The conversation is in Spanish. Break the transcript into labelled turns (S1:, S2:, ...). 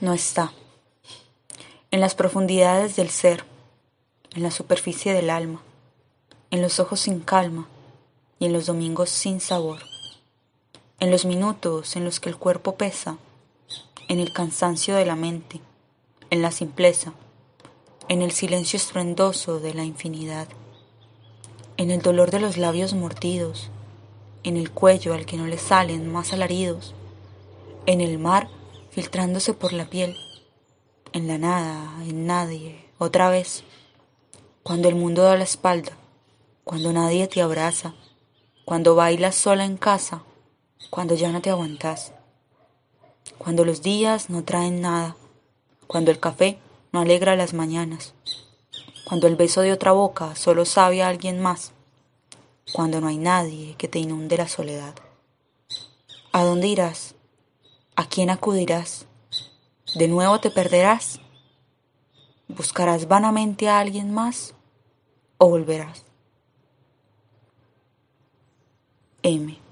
S1: no está. En las profundidades del ser, en la superficie del alma, en los ojos sin calma y en los domingos sin sabor, en los minutos en los que el cuerpo pesa, en el cansancio de la mente, en la simpleza, en el silencio estruendoso de la infinidad, en el dolor de los labios mordidos, en el cuello al que no le salen más alaridos, en el mar filtrándose por la piel, en la nada, en nadie, otra vez, cuando el mundo da la espalda, cuando nadie te abraza, cuando bailas sola en casa, cuando ya no te aguantas, cuando los días no traen nada, cuando el café no alegra las mañanas, cuando el beso de otra boca solo sabe a alguien más, cuando no hay nadie que te inunde la soledad. ¿A dónde irás? ¿A quién acudirás? ¿De nuevo te perderás? ¿Buscarás vanamente a alguien más o volverás? M.